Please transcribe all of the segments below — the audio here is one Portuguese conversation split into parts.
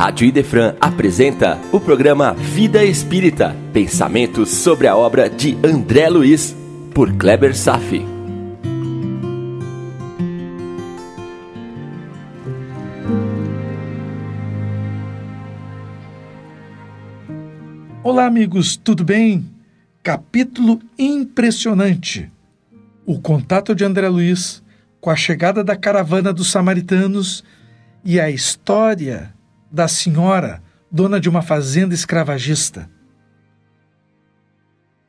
Rádio Idefran apresenta o programa Vida Espírita, pensamentos sobre a obra de André Luiz, por Kleber Safi. Olá, amigos, tudo bem? Capítulo impressionante. O contato de André Luiz com a chegada da caravana dos samaritanos e a história da senhora, dona de uma fazenda escravagista.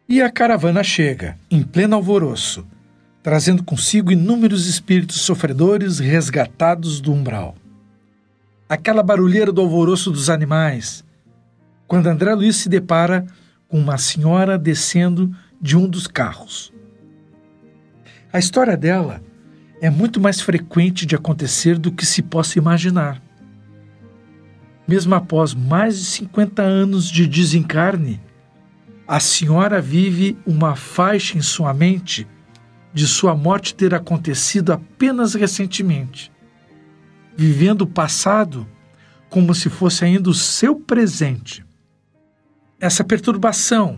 E a caravana chega, em pleno alvoroço, trazendo consigo inúmeros espíritos sofredores resgatados do umbral. Aquela barulheira do alvoroço dos animais, quando André Luiz se depara com uma senhora descendo de um dos carros. A história dela é muito mais frequente de acontecer do que se possa imaginar. Mesmo após mais de 50 anos de desencarne, a senhora vive uma faixa em sua mente de sua morte ter acontecido apenas recentemente, vivendo o passado como se fosse ainda o seu presente. Essa perturbação,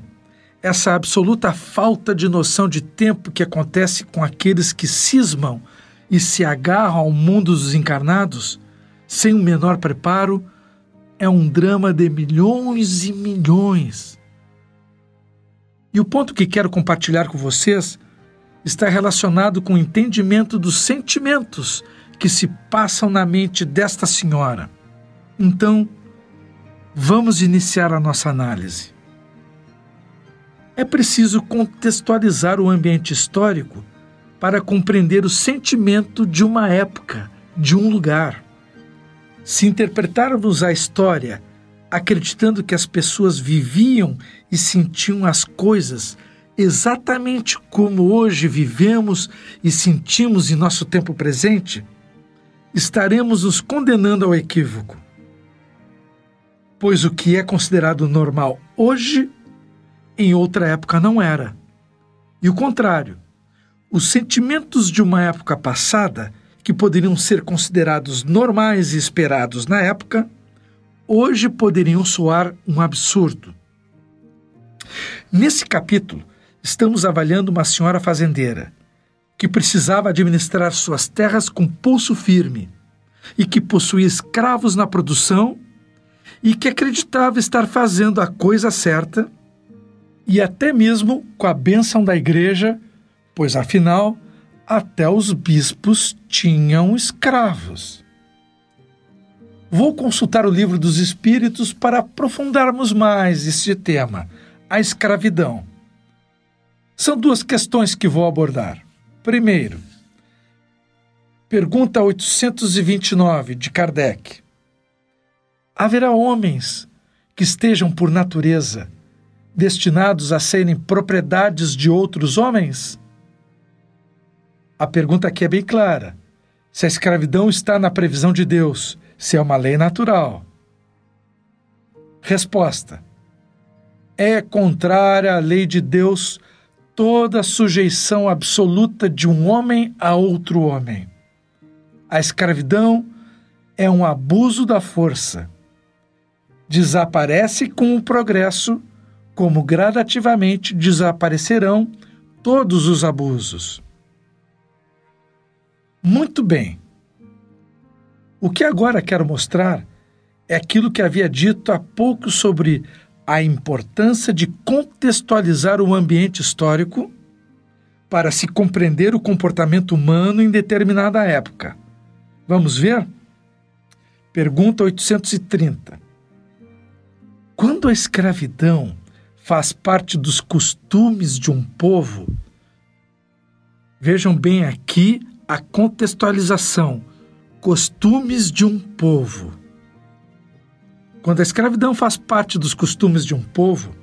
essa absoluta falta de noção de tempo que acontece com aqueles que cismam e se agarram ao mundo dos encarnados, sem o menor preparo, é um drama de milhões e milhões. E o ponto que quero compartilhar com vocês está relacionado com o entendimento dos sentimentos que se passam na mente desta senhora. Então, vamos iniciar a nossa análise. É preciso contextualizar o ambiente histórico para compreender o sentimento de uma época, de um lugar. Se interpretarmos a história acreditando que as pessoas viviam e sentiam as coisas exatamente como hoje vivemos e sentimos em nosso tempo presente, estaremos nos condenando ao equívoco. Pois o que é considerado normal hoje, em outra época não era. E o contrário, os sentimentos de uma época passada que poderiam ser considerados normais e esperados na época, hoje poderiam soar um absurdo. Nesse capítulo, estamos avaliando uma senhora fazendeira que precisava administrar suas terras com pulso firme e que possuía escravos na produção e que acreditava estar fazendo a coisa certa e até mesmo com a bênção da igreja, pois afinal até os bispos tinham escravos. Vou consultar o livro dos Espíritos para aprofundarmos mais este tema, a escravidão. São duas questões que vou abordar. Primeiro, pergunta 829 de Kardec: Haverá homens que estejam por natureza destinados a serem propriedades de outros homens? A pergunta aqui é bem clara: se a escravidão está na previsão de Deus, se é uma lei natural. Resposta: é contrária à lei de Deus toda sujeição absoluta de um homem a outro homem. A escravidão é um abuso da força. Desaparece com o progresso, como gradativamente desaparecerão todos os abusos. Muito bem. O que agora quero mostrar é aquilo que havia dito há pouco sobre a importância de contextualizar o ambiente histórico para se compreender o comportamento humano em determinada época. Vamos ver? Pergunta 830. Quando a escravidão faz parte dos costumes de um povo, vejam bem aqui a contextualização, costumes de um povo. Quando a escravidão faz parte dos costumes de um povo,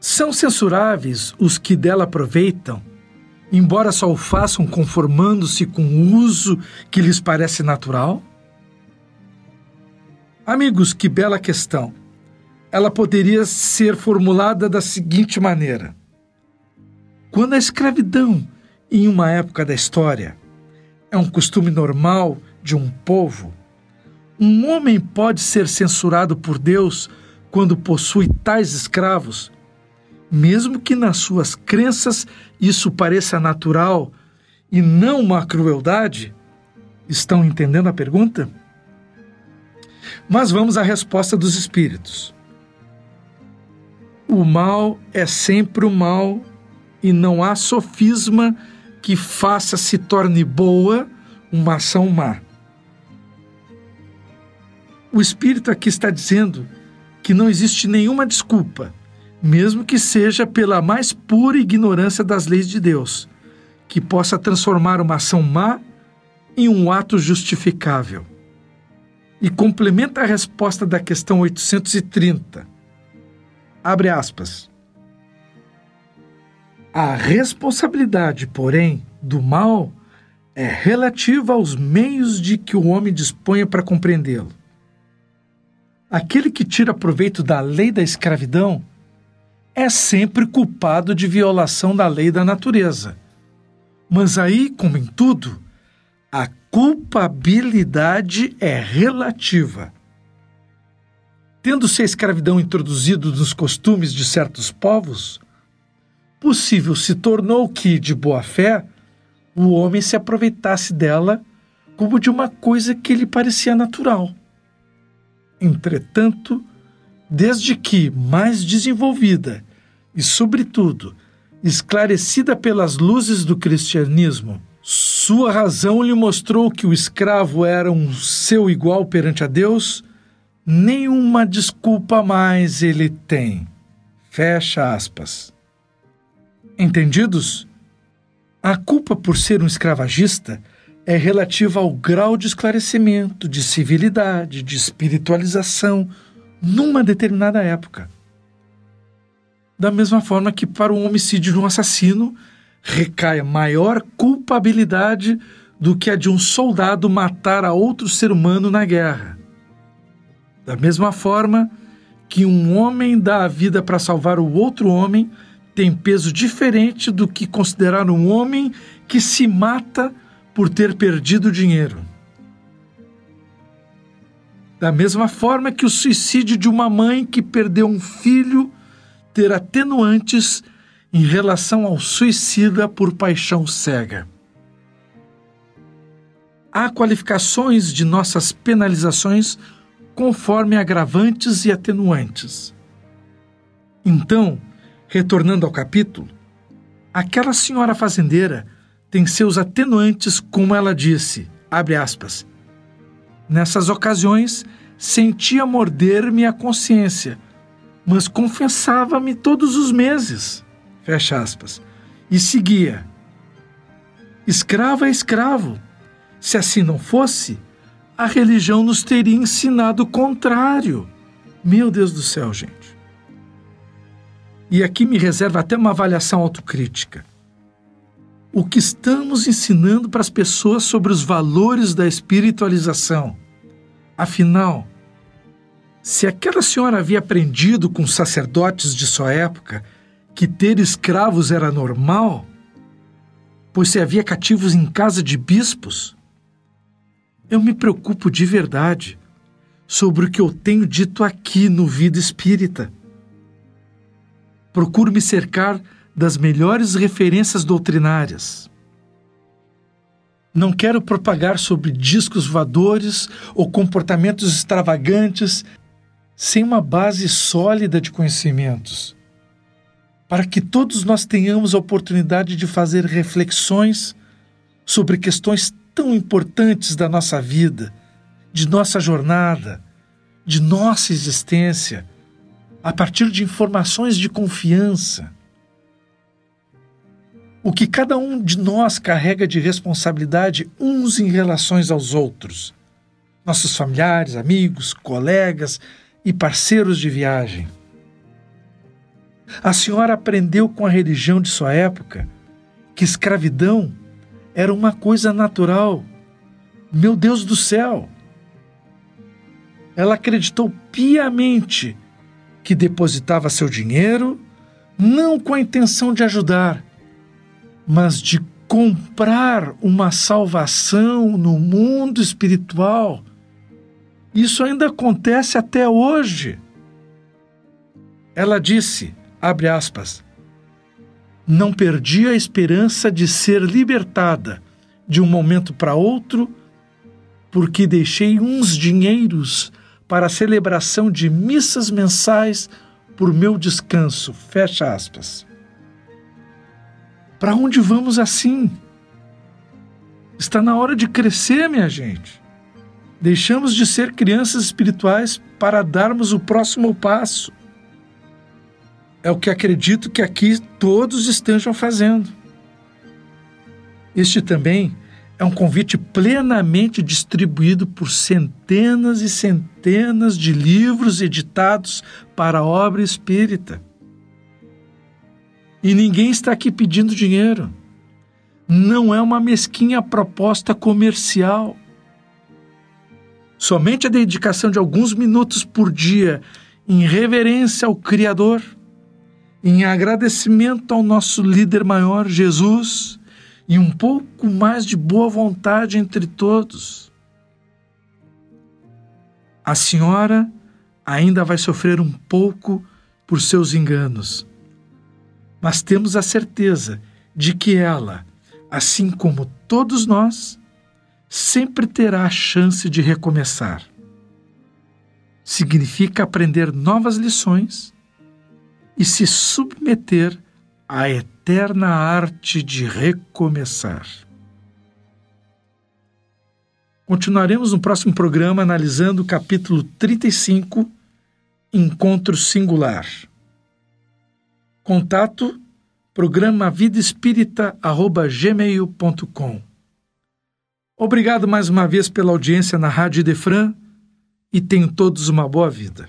são censuráveis os que dela aproveitam, embora só o façam conformando-se com o uso que lhes parece natural? Amigos, que bela questão! Ela poderia ser formulada da seguinte maneira: quando a escravidão em uma época da história. É um costume normal de um povo. Um homem pode ser censurado por Deus quando possui tais escravos, mesmo que nas suas crenças isso pareça natural e não uma crueldade? Estão entendendo a pergunta? Mas vamos à resposta dos espíritos. O mal é sempre o mal e não há sofisma que faça se torne boa uma ação má. O espírito aqui está dizendo que não existe nenhuma desculpa, mesmo que seja pela mais pura ignorância das leis de Deus, que possa transformar uma ação má em um ato justificável. E complementa a resposta da questão 830. Abre aspas. A responsabilidade, porém, do mal é relativa aos meios de que o homem disponha para compreendê-lo. Aquele que tira proveito da lei da escravidão é sempre culpado de violação da lei da natureza. Mas aí, como em tudo, a culpabilidade é relativa. Tendo-se a escravidão introduzido nos costumes de certos povos, possível se tornou que, de boa fé, o homem se aproveitasse dela como de uma coisa que lhe parecia natural. Entretanto, desde que mais desenvolvida e, sobretudo, esclarecida pelas luzes do cristianismo, sua razão lhe mostrou que o escravo era um seu igual perante a Deus, nenhuma desculpa mais ele tem. Fecha aspas. Entendidos? A culpa por ser um escravagista é relativa ao grau de esclarecimento, de civilidade, de espiritualização numa determinada época. Da mesma forma que para o homicídio de um assassino recai maior culpabilidade do que a de um soldado matar a outro ser humano na guerra. Da mesma forma que um homem dá a vida para salvar o outro homem tem peso diferente do que considerar um homem que se mata por ter perdido dinheiro. Da mesma forma que o suicídio de uma mãe que perdeu um filho ter atenuantes em relação ao suicida por paixão cega. Há qualificações de nossas penalizações conforme agravantes e atenuantes. Então, retornando ao capítulo, aquela senhora fazendeira tem seus atenuantes, como ela disse, abre aspas. Nessas ocasiões, sentia morder-me a consciência, mas confessava-me todos os meses, fecha aspas, e seguia. Escravo é escravo. Se assim não fosse, a religião nos teria ensinado o contrário. Meu Deus do céu, gente. E aqui me reserva até uma avaliação autocrítica o que estamos ensinando para as pessoas sobre os valores da espiritualização. Afinal, se aquela senhora havia aprendido com sacerdotes de sua época que ter escravos era normal, pois se havia cativos em casa de bispos, eu me preocupo de verdade sobre o que eu tenho dito aqui no Vida Espírita. Procuro me cercar das melhores referências doutrinárias. Não quero propagar sobre discos voadores ou comportamentos extravagantes sem uma base sólida de conhecimentos, para que todos nós tenhamos a oportunidade de fazer reflexões sobre questões tão importantes da nossa vida, de nossa jornada, de nossa existência, a partir de informações de confiança o que cada um de nós carrega de responsabilidade uns em relações aos outros, nossos familiares, amigos, colegas e parceiros de viagem. A senhora aprendeu com a religião de sua época que escravidão era uma coisa natural. Meu Deus do céu! Ela acreditou piamente que depositava seu dinheiro não com a intenção de ajudar, mas de comprar uma salvação no mundo espiritual Isso ainda acontece até hoje. Ela disse, abre aspas, não perdi a esperança de ser libertada de um momento para outro, porque deixei uns dinheiros para a celebração de missas mensais por meu descanso. Fecha aspas. Para onde vamos assim? Está na hora de crescer, minha gente. Deixamos de ser crianças espirituais para darmos o próximo passo. É o que acredito que aqui todos estejam fazendo. Este também é um convite plenamente distribuído por centenas e centenas de livros editados para a obra espírita. E ninguém está aqui pedindo dinheiro. Não é uma mesquinha proposta comercial. Somente a dedicação de alguns minutos por dia em reverência ao Criador em agradecimento ao nosso líder maior, Jesus, e um pouco mais de boa vontade entre todos. A senhora ainda vai sofrer um pouco por seus enganos, mas temos a certeza de que ela, assim como todos nós, sempre terá a chance de recomeçar. Significa aprender novas lições e se submeter à eterna arte de recomeçar. Continuaremos no próximo programa analisando o capítulo 35, Encontro Singular. Contato programa vidaespírita@gmail.com. Obrigado mais uma vez pela audiência na Rádio Defran e tenham todos uma boa vida.